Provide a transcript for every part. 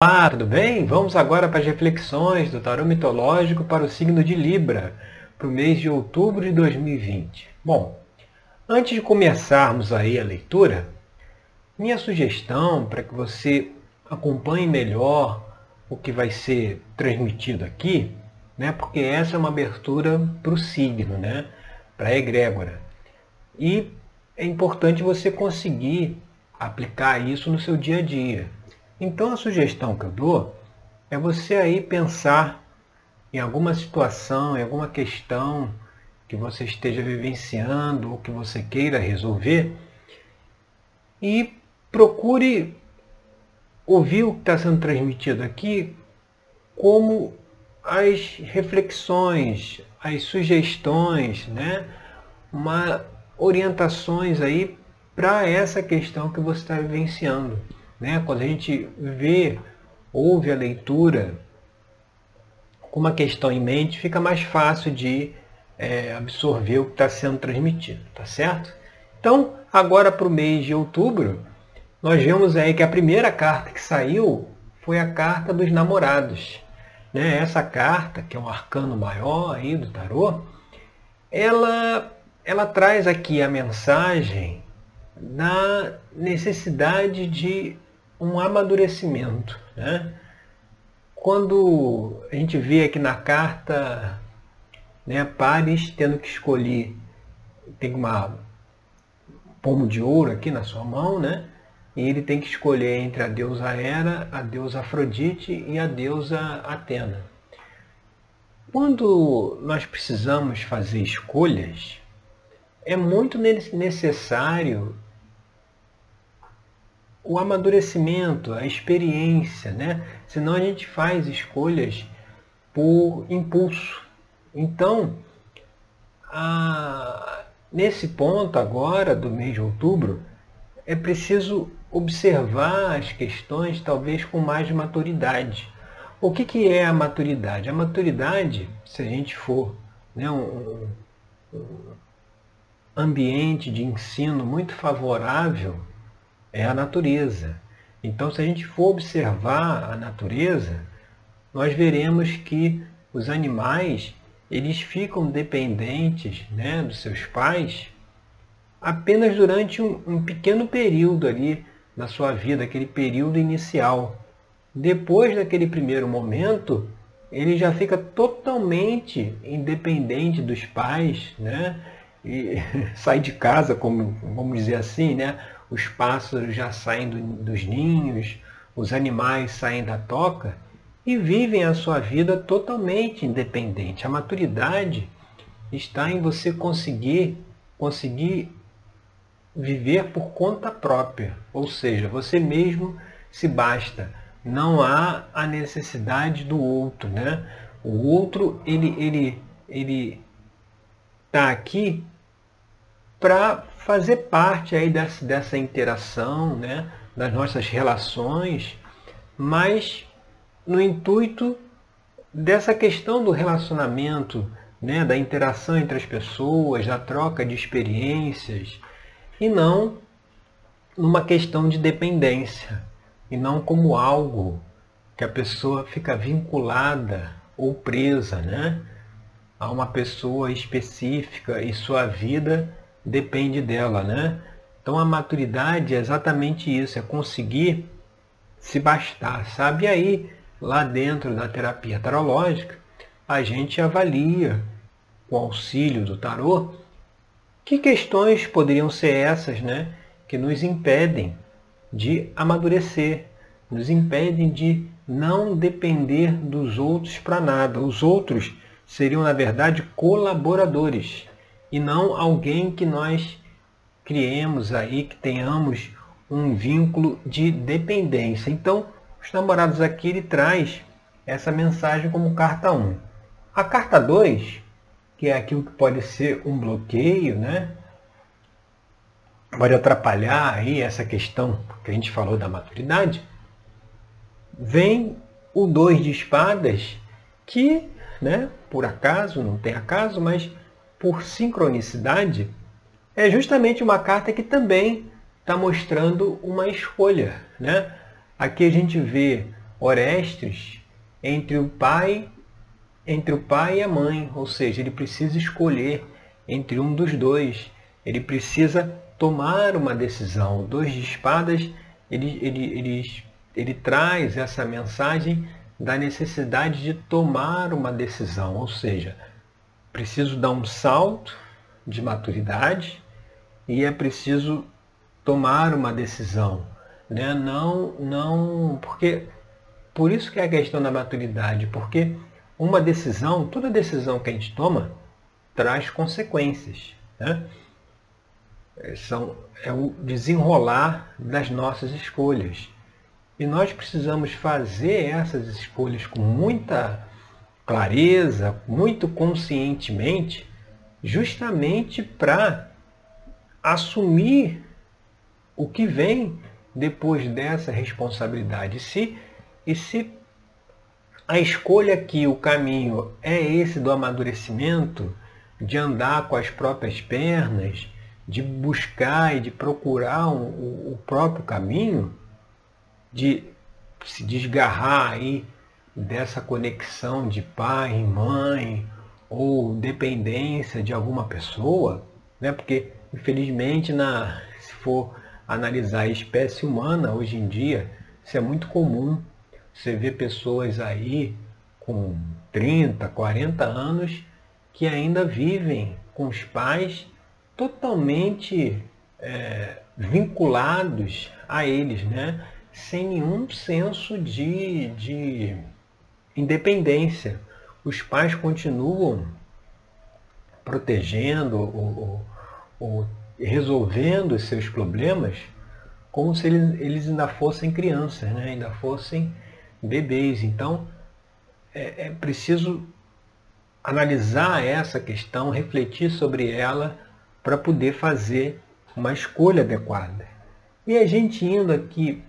Olá, tudo bem? Vamos agora para as reflexões do tarô mitológico para o signo de Libra, para o mês de outubro de 2020. Bom, antes de começarmos aí a leitura, minha sugestão para que você acompanhe melhor o que vai ser transmitido aqui, né? Porque essa é uma abertura para o signo, né? Para a egrégora. E é importante você conseguir aplicar isso no seu dia a dia. Então a sugestão que eu dou é você aí pensar em alguma situação, em alguma questão que você esteja vivenciando ou que você queira resolver e procure ouvir o que está sendo transmitido aqui como as reflexões, as sugestões, né? Uma orientações aí para essa questão que você está vivenciando. Né? Quando a gente vê, ouve a leitura com uma questão em mente, fica mais fácil de é, absorver o que está sendo transmitido, tá certo? Então, agora para o mês de outubro, nós vemos aí que a primeira carta que saiu foi a carta dos namorados. Né? Essa carta, que é um arcano maior aí do tarô, ela, ela traz aqui a mensagem da necessidade de um amadurecimento. Né? Quando a gente vê aqui na carta né, Pares tendo que escolher, tem uma pomo de ouro aqui na sua mão, né? E ele tem que escolher entre a deusa Hera, a deusa Afrodite e a deusa Atena. Quando nós precisamos fazer escolhas, é muito necessário o amadurecimento, a experiência, né? Senão a gente faz escolhas por impulso. Então, a... nesse ponto agora do mês de outubro, é preciso observar as questões talvez com mais maturidade. O que, que é a maturidade? A maturidade, se a gente for né, um, um ambiente de ensino muito favorável, é a natureza. Então, se a gente for observar a natureza, nós veremos que os animais eles ficam dependentes né, dos seus pais apenas durante um, um pequeno período ali na sua vida, aquele período inicial. Depois daquele primeiro momento, ele já fica totalmente independente dos pais, né? E sai de casa, como vamos dizer assim, né? Os pássaros já saem do, dos ninhos, os animais saem da toca e vivem a sua vida totalmente independente. A maturidade está em você conseguir conseguir viver por conta própria, ou seja, você mesmo se basta. Não há a necessidade do outro, né? O outro ele ele ele está aqui para fazer parte aí dessa, dessa interação, né, das nossas relações, mas no intuito dessa questão do relacionamento, né, da interação entre as pessoas, da troca de experiências, e não numa questão de dependência, e não como algo que a pessoa fica vinculada ou presa né, a uma pessoa específica e sua vida depende dela, né? Então a maturidade é exatamente isso, é conseguir se bastar, sabe? E aí, lá dentro da terapia tarológica, a gente avalia, com auxílio do tarô, que questões poderiam ser essas, né? Que nos impedem de amadurecer, nos impedem de não depender dos outros para nada. Os outros seriam, na verdade, colaboradores e não alguém que nós criemos aí, que tenhamos um vínculo de dependência. Então, os namorados aqui ele traz essa mensagem como carta 1. A carta 2, que é aquilo que pode ser um bloqueio, né? Pode atrapalhar aí essa questão que a gente falou da maturidade. Vem o 2 de espadas, que, né, por acaso, não tem acaso, mas por sincronicidade, é justamente uma carta que também está mostrando uma escolha. Né? Aqui a gente vê Orestes entre o pai, entre o pai e a mãe, ou seja, ele precisa escolher entre um dos dois. Ele precisa tomar uma decisão. Dois de espadas, ele, ele, ele, ele traz essa mensagem da necessidade de tomar uma decisão, ou seja, preciso dar um salto de maturidade e é preciso tomar uma decisão, né? Não, não, porque por isso que é a questão da maturidade, porque uma decisão, toda decisão que a gente toma traz consequências, né? É, são, é o desenrolar das nossas escolhas. E nós precisamos fazer essas escolhas com muita clareza, muito conscientemente, justamente para assumir o que vem depois dessa responsabilidade. Se, e se a escolha aqui, o caminho é esse do amadurecimento, de andar com as próprias pernas, de buscar e de procurar o, o próprio caminho, de se desgarrar aí dessa conexão de pai, mãe ou dependência de alguma pessoa, né? Porque infelizmente na se for analisar a espécie humana hoje em dia, isso é muito comum. Você vê pessoas aí com 30, 40 anos que ainda vivem com os pais totalmente é, vinculados a eles, né? sem nenhum senso de, de independência. Os pais continuam protegendo ou, resolvendo os seus problemas como se eles, eles ainda fossem crianças, né? ainda fossem bebês. Então, é, é preciso analisar essa questão, refletir sobre ela para poder fazer uma escolha adequada. E a gente indo aqui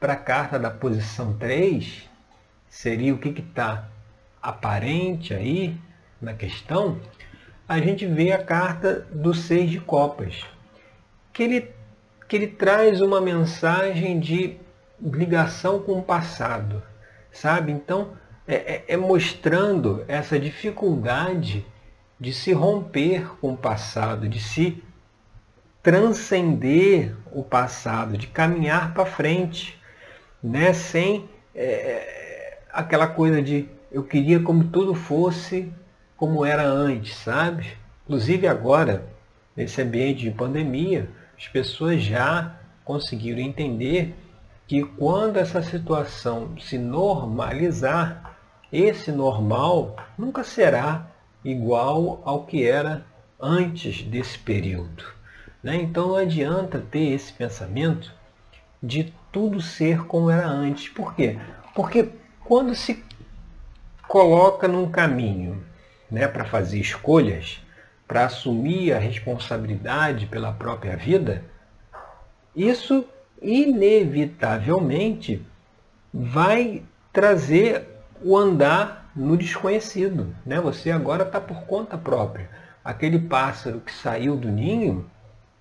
para a carta da posição 3, seria o que está aparente aí na questão, a gente vê a carta do seis de copas, que ele, que ele traz uma mensagem de ligação com o passado, sabe? Então, é, é, é mostrando essa dificuldade de se romper com o passado, de se transcender o passado, de caminhar para frente, né? sem é, aquela coisa de eu queria como tudo fosse como era antes, sabe? Inclusive agora, nesse ambiente de pandemia, as pessoas já conseguiram entender que quando essa situação se normalizar, esse normal nunca será igual ao que era antes desse período. Né? Então não adianta ter esse pensamento de tudo ser como era antes. Por quê? Porque quando se coloca num caminho né, para fazer escolhas, para assumir a responsabilidade pela própria vida, isso inevitavelmente vai trazer o andar no desconhecido. Né? Você agora está por conta própria. Aquele pássaro que saiu do ninho,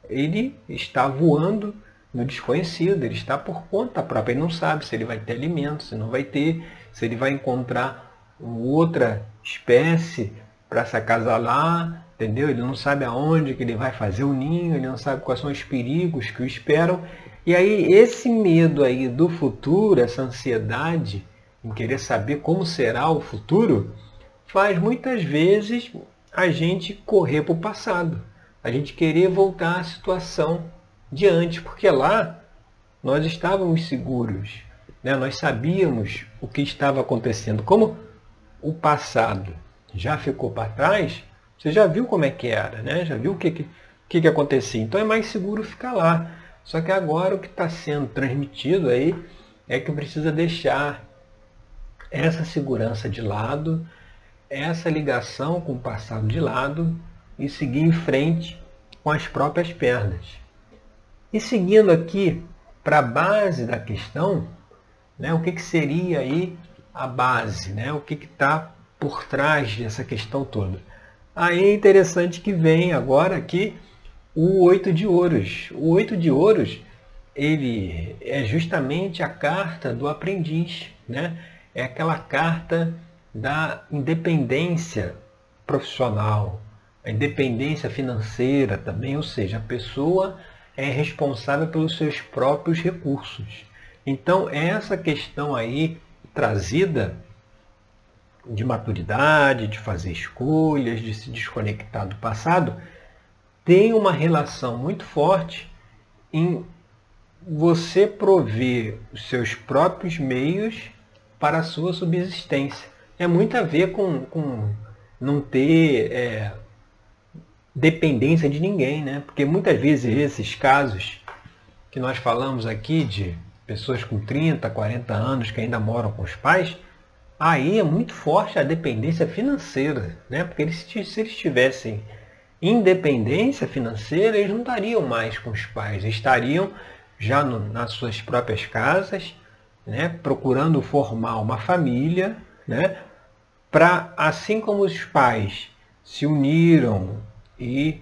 ele está voando no desconhecido, ele está por conta própria, ele não sabe se ele vai ter alimento, se não vai ter, se ele vai encontrar outra espécie para se acasalar, entendeu? Ele não sabe aonde que ele vai fazer o ninho, ele não sabe quais são os perigos que o esperam. E aí esse medo aí do futuro, essa ansiedade em querer saber como será o futuro, faz muitas vezes a gente correr para o passado, a gente querer voltar à situação de antes, porque lá nós estávamos seguros, né? nós sabíamos o que estava acontecendo. Como o passado já ficou para trás, você já viu como é que era, né? já viu o que, que, que, que acontecia. Então é mais seguro ficar lá. Só que agora o que está sendo transmitido aí é que precisa deixar essa segurança de lado, essa ligação com o passado de lado e seguir em frente com as próprias pernas. E seguindo aqui para a base da questão, né, o que, que seria aí a base, né, o que está por trás dessa questão toda. Aí é interessante que vem agora aqui o oito de ouros. O oito de ouros ele é justamente a carta do aprendiz. né? É aquela carta da independência profissional, a independência financeira também, ou seja, a pessoa é responsável pelos seus próprios recursos. Então, essa questão aí trazida de maturidade, de fazer escolhas, de se desconectar do passado, tem uma relação muito forte em você prover os seus próprios meios para a sua subsistência. É muito a ver com, com não ter é, dependência de ninguém, né? Porque muitas vezes esses casos que nós falamos aqui de pessoas com 30, 40 anos que ainda moram com os pais, aí é muito forte a dependência financeira, né? Porque eles, se eles tivessem independência financeira, eles não estariam mais com os pais, estariam já no, nas suas próprias casas, né? procurando formar uma família, né? para assim como os pais se uniram e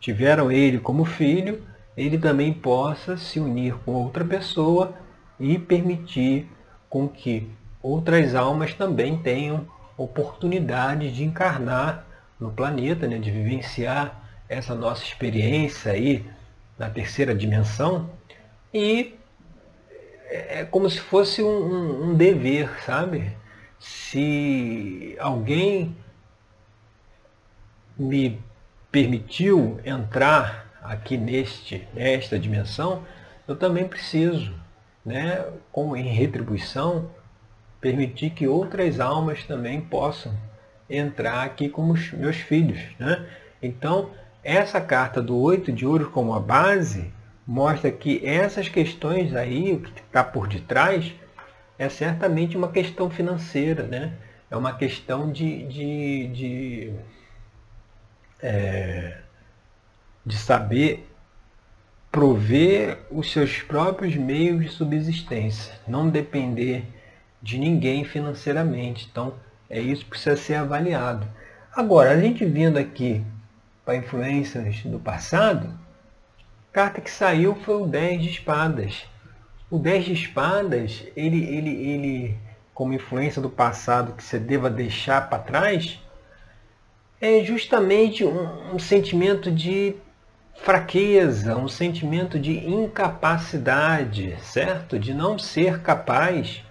tiveram ele como filho, ele também possa se unir com outra pessoa e permitir com que outras almas também tenham oportunidade de encarnar no planeta, né, de vivenciar essa nossa experiência aí na terceira dimensão e é, como se fosse um, um, um dever, sabe? Se alguém me permitiu entrar aqui neste, nesta dimensão, eu também preciso, né, como em retribuição, permitir que outras almas também possam entrar aqui como os meus filhos. Né? Então, essa carta do oito de ouro como a base mostra que essas questões aí, o que está por detrás, é certamente uma questão financeira, né? é uma questão de, de, de, é, de saber prover os seus próprios meios de subsistência, não depender de ninguém financeiramente. Então, é isso que precisa ser avaliado. Agora, a gente vindo aqui para influências do passado, a carta que saiu foi o 10 de espadas. O 10 de espadas, ele, ele, ele como influência do passado que você deva deixar para trás, é justamente um, um sentimento de fraqueza, um sentimento de incapacidade, certo? De não ser capaz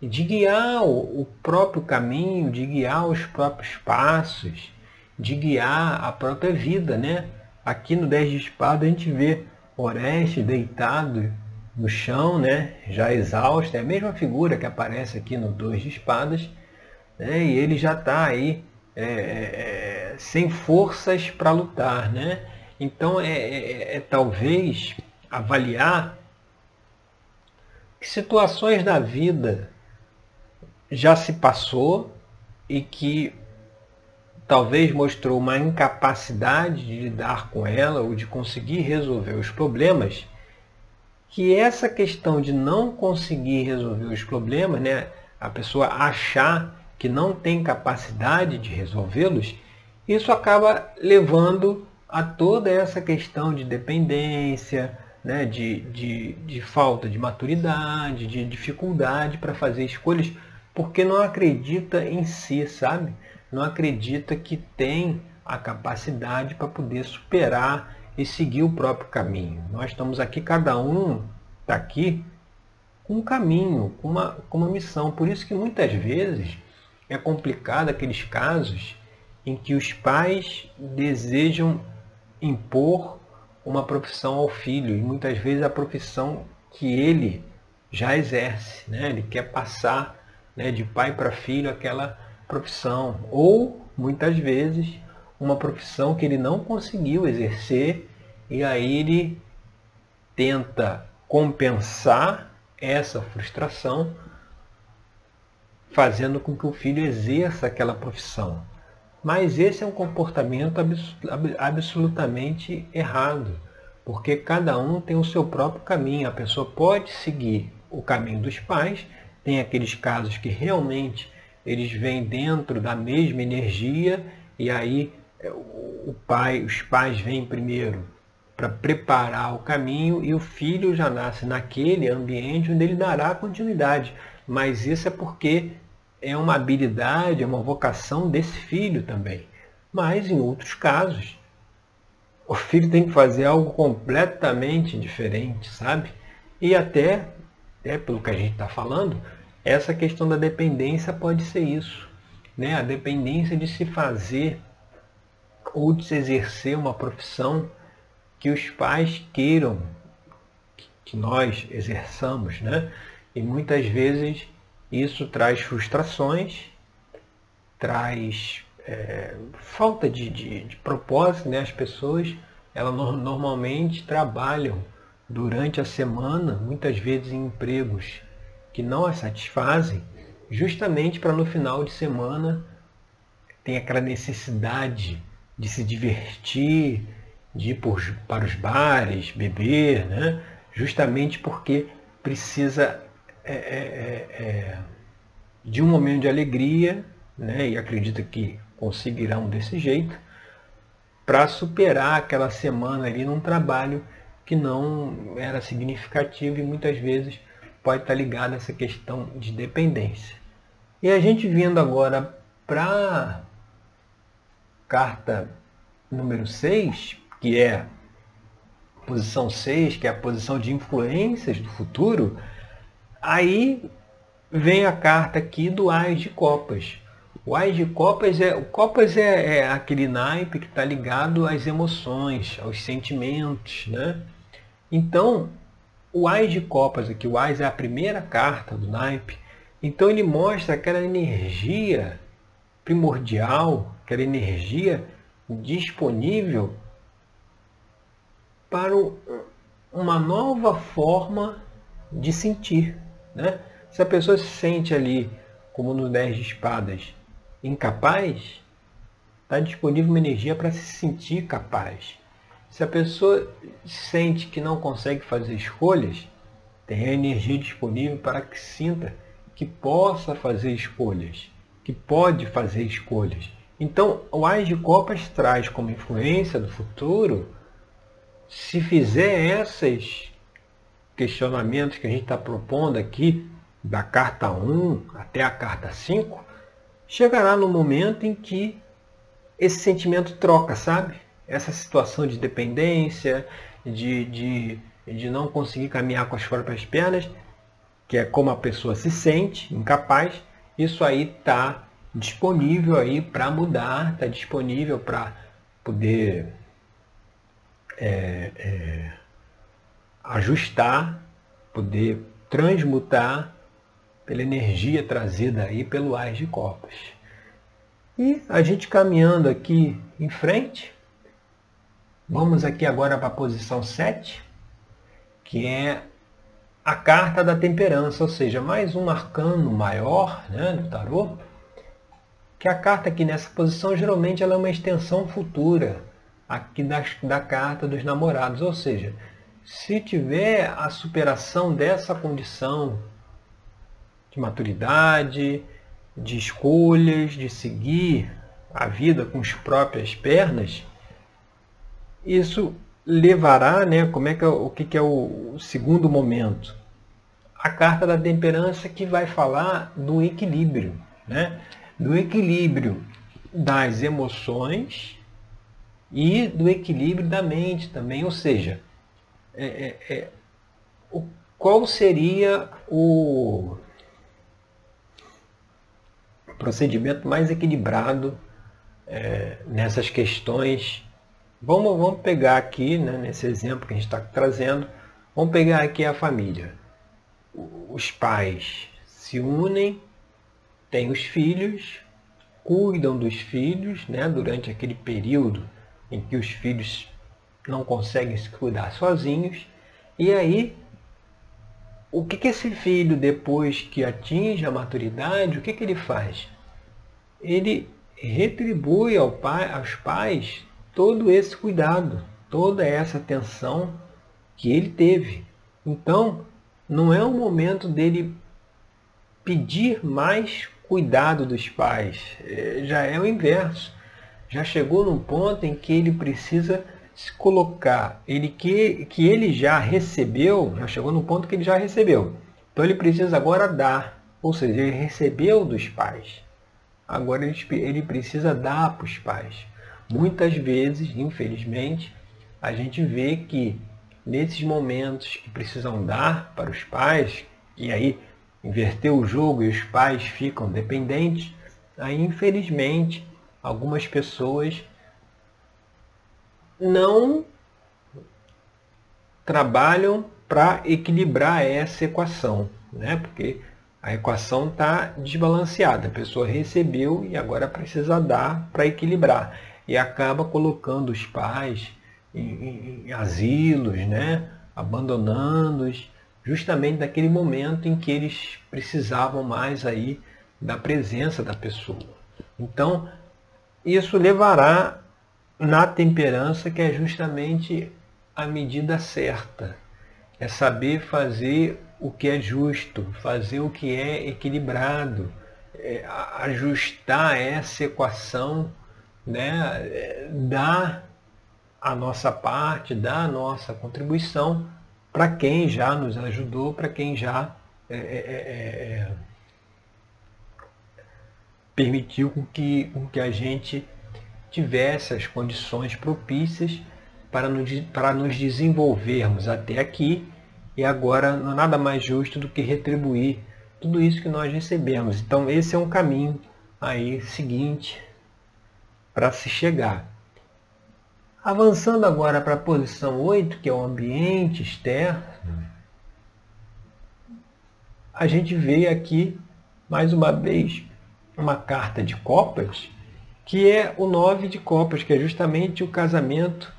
de guiar o próprio caminho, de guiar os próprios passos, de guiar a própria vida, né? Aqui no 10 de espada a gente vê Oreste deitado no chão, né? Já exausto, é a mesma figura que aparece aqui no 2 de espadas, né? E ele já está aí é, é, é, sem forças para lutar, né? Então é, é, é, talvez avaliar que situações da vida já se passou e que talvez mostrou uma incapacidade de lidar com ela ou de conseguir resolver os problemas, que essa questão de não conseguir resolver os problemas, né, a pessoa achar que não tem capacidade de resolvê-los, isso acaba levando a toda essa questão de dependência, né, de, de, de falta de maturidade, de dificuldade para fazer escolhas porque não acredita em si, sabe? Não acredita que tem a capacidade para poder superar e seguir o próprio caminho. Nós estamos aqui, cada um está aqui com um caminho, com uma, com uma missão. Por isso que muitas vezes é complicado aqueles casos em que os pais desejam impor uma profissão ao filho, e muitas vezes a profissão que ele já exerce. Né? Ele quer passar né, de pai para filho aquela profissão. Ou, muitas vezes, uma profissão que ele não conseguiu exercer e aí ele tenta compensar essa frustração fazendo com que o filho exerça aquela profissão. Mas esse é um comportamento absolutamente errado, porque cada um tem o seu próprio caminho. A pessoa pode seguir o caminho dos pais, tem aqueles casos que realmente eles vêm dentro da mesma energia e aí é, o pai, os pais vêm primeiro para preparar o caminho e o filho já nasce naquele ambiente onde ele dará continuidade. mas isso é porque é uma habilidade, é uma vocação desse filho também. Mas em outros casos, o filho tem que fazer algo completamente diferente, sabe? E até, é pelo que a gente está falando, essa questão da dependência pode ser isso. Né? A dependência de se fazer ou de se exercer uma profissão que os pais queiram que nós exerçamos. Né? E muitas vezes isso traz frustrações, traz é, falta de, de, de, propósito. Né? As pessoas elas no, normalmente trabalham durante a semana, muitas vezes em empregos que não a satisfazem, justamente para no final de semana ter aquela necessidade de se divertir, de ir por, para os bares, beber, né? justamente porque precisa é, é, é, é, de um momento de alegria, né? e acredita que conseguirão desse jeito, para superar aquela semana ali num trabalho que não era significativo e muitas vezes pode estar ligado a essa questão de dependência. E a gente vindo agora para carta número 6, que é posição 6, que é a posição de influências do futuro, aí vem a carta aqui do Ais de Copas. O Ais de Copas é, o Copas é, é aquele naipe que está ligado às emoções, aos sentimentos, né? Então, o Ais de Copas aqui, o Ais é a primeira carta do naipe, então ele mostra aquela energia primordial, aquela energia disponível para uma nova forma de sentir. Né? Se a pessoa se sente ali, como no 10 de espadas, incapaz, está disponível uma energia para se sentir capaz. Se a pessoa sente que não consegue fazer escolhas, tem a energia disponível para que sinta que possa fazer escolhas, que pode fazer escolhas. Então, o Ais de Copas traz como influência do futuro, se fizer esses questionamentos que a gente está propondo aqui, da carta 1 até a carta 5, chegará no momento em que esse sentimento troca, sabe? essa situação de dependência, de, de, de não conseguir caminhar com as próprias pernas, que é como a pessoa se sente, incapaz, isso aí está disponível aí para mudar, está disponível para poder é, é, ajustar, poder transmutar pela energia trazida aí pelo Ais de Copas. E a gente caminhando aqui em frente, Vamos aqui agora para a posição 7, que é a carta da temperança, ou seja, mais um arcano maior né, do tarô, que a carta aqui nessa posição geralmente ela é uma extensão futura aqui da, da carta dos namorados, ou seja, se tiver a superação dessa condição de maturidade, de escolhas, de seguir a vida com as próprias pernas, isso levará, né, como é que é, o que, é o segundo momento? A carta da temperança que vai falar do equilíbrio, né? do equilíbrio das emoções e do equilíbrio da mente também, ou seja, é, é, é, o, qual seria o procedimento mais equilibrado é, nessas questões Vamos, vamos pegar aqui, né, nesse exemplo que a gente está trazendo, vamos pegar aqui a família. Os pais se unem, têm os filhos, cuidam dos filhos né, durante aquele período em que os filhos não conseguem se cuidar sozinhos. E aí, o que, que esse filho, depois que atinge a maturidade, o que, que ele faz? Ele retribui ao pai, aos pais todo esse cuidado, toda essa atenção que ele teve. Então, não é o momento dele pedir mais cuidado dos pais, é, já é o inverso. Já chegou num ponto em que ele precisa se colocar, ele que, que ele já recebeu, já chegou num ponto que ele já recebeu. Então ele precisa agora dar. Ou seja, ele recebeu dos pais. Agora ele, ele precisa dar para os pais. Muitas vezes, infelizmente, a gente vê que nesses momentos que precisam dar para os pais, e aí inverter o jogo e os pais ficam dependentes, aí infelizmente algumas pessoas não trabalham para equilibrar essa equação, né? Porque a equação está desbalanceada. A pessoa recebeu e agora precisa dar para equilibrar. E acaba colocando os pais em, em, asilos, né? abandonando-os, justamente naquele momento em que eles precisavam mais aí da presença da pessoa. Então, isso levará na temperança, que é justamente a medida certa. É saber fazer o que é justo, fazer o que é equilibrado, é ajustar essa equação, né? dar a nossa parte, dar a nossa contribuição para quem já nos ajudou, para quem já é, é, é, é permitiu com que, com que a gente tivesse as condições propícias para nos, para nos desenvolvermos até aqui e agora não nada mais justo do que retribuir tudo isso que nós recebemos. Então esse é um caminho aí seguinte para se chegar. Avançando agora para a posição 8, que é o ambiente externo, a gente vê aqui mais uma vez uma carta de copas, que é o nove de copas, que é justamente o casamento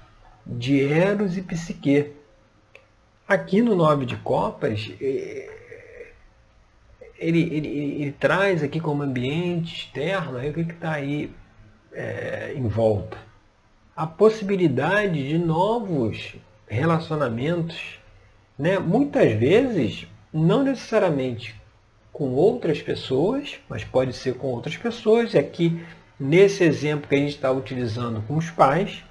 de Eros e Psique. Aqui no nove de copas, é, ele, ele, ele, traz aqui como ambiente externo, aí o que está aí é, em volta? A possibilidade de novos relacionamentos, né? muitas vezes não necessariamente com outras pessoas, mas pode ser com outras pessoas. E aqui, nesse exemplo que a gente está utilizando com os pais,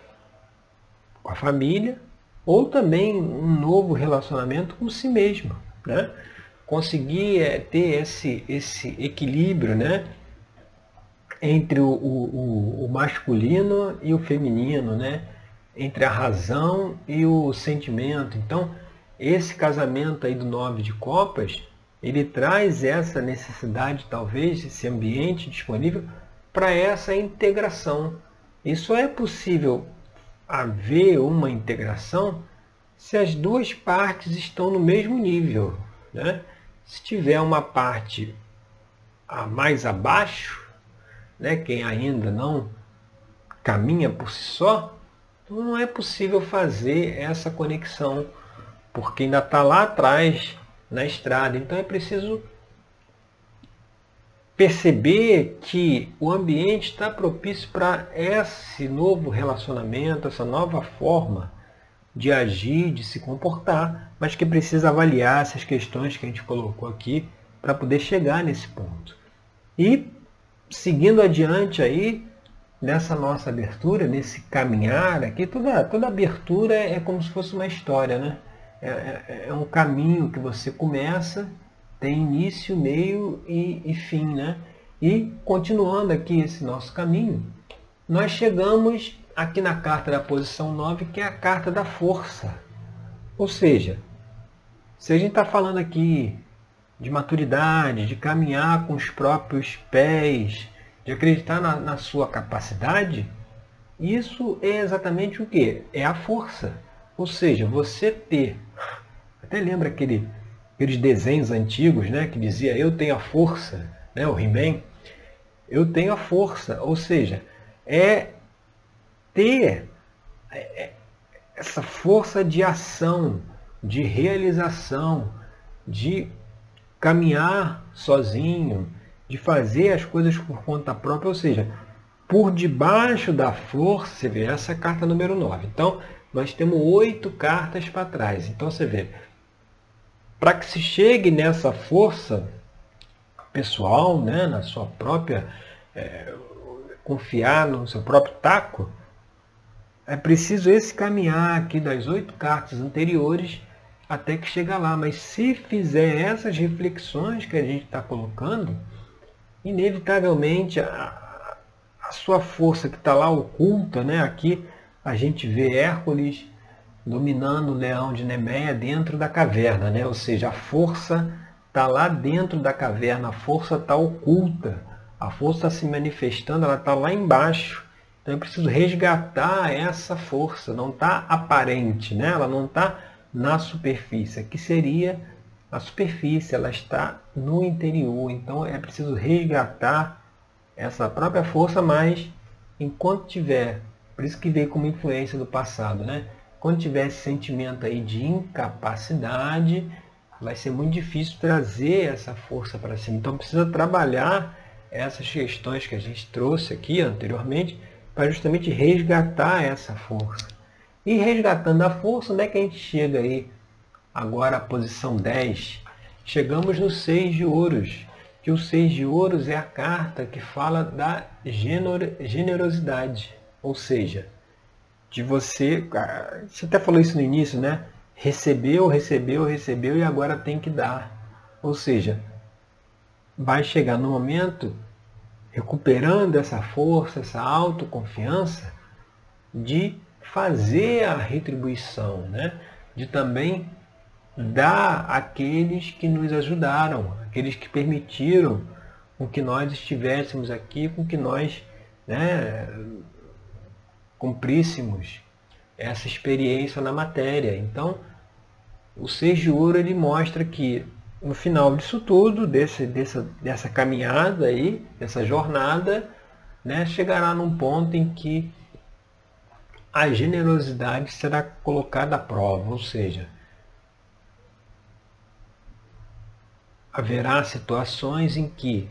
com a família, ou também um novo relacionamento com si mesmo. Né? Conseguir é, ter esse, esse equilíbrio né? entre o, o, o masculino e o feminino, né? entre a razão e o sentimento. Então, esse casamento aí do nove de copas ele traz essa necessidade, talvez, esse ambiente disponível para essa integração. Isso é possível haver uma integração se as duas partes estão no mesmo nível. Né? Se tiver uma parte a mais abaixo, né, quem ainda não caminha por si só, não é possível fazer essa conexão, porque ainda está lá atrás na estrada. Então é preciso perceber que o ambiente está propício para esse novo relacionamento, essa nova forma de agir, de se comportar, mas que precisa avaliar essas questões que a gente colocou aqui para poder chegar nesse ponto. E seguindo adiante aí nessa nossa abertura, nesse caminhar aqui, toda, toda abertura é como se fosse uma história, né? É, é, é, um caminho que você começa, tem início, meio e, e fim, né? E continuando aqui esse nosso caminho, nós chegamos aqui na carta da posição 9, que é a carta da força. Ou seja, se a gente está falando aqui de maturidade, de caminhar com os próprios pés, de acreditar na, na sua capacidade, isso é exatamente o que? É a força. Ou seja, você ter, até lembra aquele, aqueles desenhos antigos, né, que dizia eu tenho a força, né, o He-Man, eu tenho a força, ou seja, é ter é, é, essa força de ação, de realização, de caminhar sozinho, de fazer as coisas por conta própria, ou seja, por debaixo da força, você vê essa carta número 9. Então, nós temos oito cartas para trás. Então você vê, para que se chegue nessa força pessoal, né, na sua própria, é, confiar no seu próprio taco, é preciso esse caminhar aqui das oito cartas anteriores até que chega lá. Mas se fizer essas reflexões que a gente está colocando, inevitavelmente a, a sua força que está lá oculta, né? aqui a gente vê Hércules dominando o leão de Nemeia dentro da caverna, né? ou seja, a força está lá dentro da caverna, a força está oculta, a força está se manifestando, ela está lá embaixo. Então eu preciso resgatar essa força, não está aparente, né? ela não está na superfície, que seria a superfície, ela está no interior. Então é preciso resgatar essa própria força, mas enquanto tiver, por isso que veio como influência do passado, né? Quando tiver esse sentimento aí de incapacidade, vai ser muito difícil trazer essa força para cima. Então precisa trabalhar essas questões que a gente trouxe aqui anteriormente para justamente resgatar essa força. E resgatando a força, onde é que a gente chega aí? Agora a posição 10. Chegamos no 6 de ouros, que o 6 de ouros é a carta que fala da generosidade, ou seja, de você, ah, você até falou isso no início, né? Recebeu, recebeu, recebeu e agora tem que dar. Ou seja, vai chegar no momento recuperando essa força, essa autoconfiança de fazer a retribuição, né? de também dar àqueles que nos ajudaram, aqueles que permitiram com que nós estivéssemos aqui, com que nós né, cumpríssemos essa experiência na matéria. Então, o Seis de Ouro ele mostra que no final disso tudo, desse, dessa, dessa caminhada aí, dessa jornada, né, chegará num ponto em que a generosidade será colocada à prova, ou seja, haverá situações em que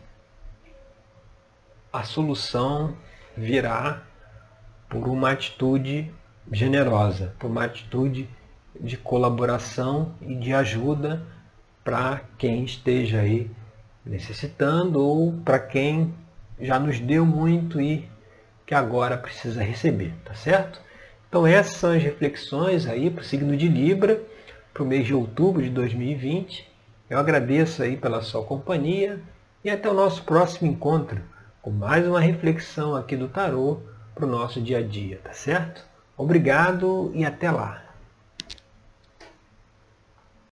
a solução virá por uma atitude generosa, por uma atitude de colaboração e de ajuda para quem esteja aí necessitando ou para quem já nos deu muito e que agora precisa receber, tá certo? Então essas são as reflexões aí para o signo de Libra para o mês de outubro de 2020. Eu agradeço aí pela sua companhia e até o nosso próximo encontro com mais uma reflexão aqui do tarô para o nosso dia a dia, tá certo? Obrigado e até lá!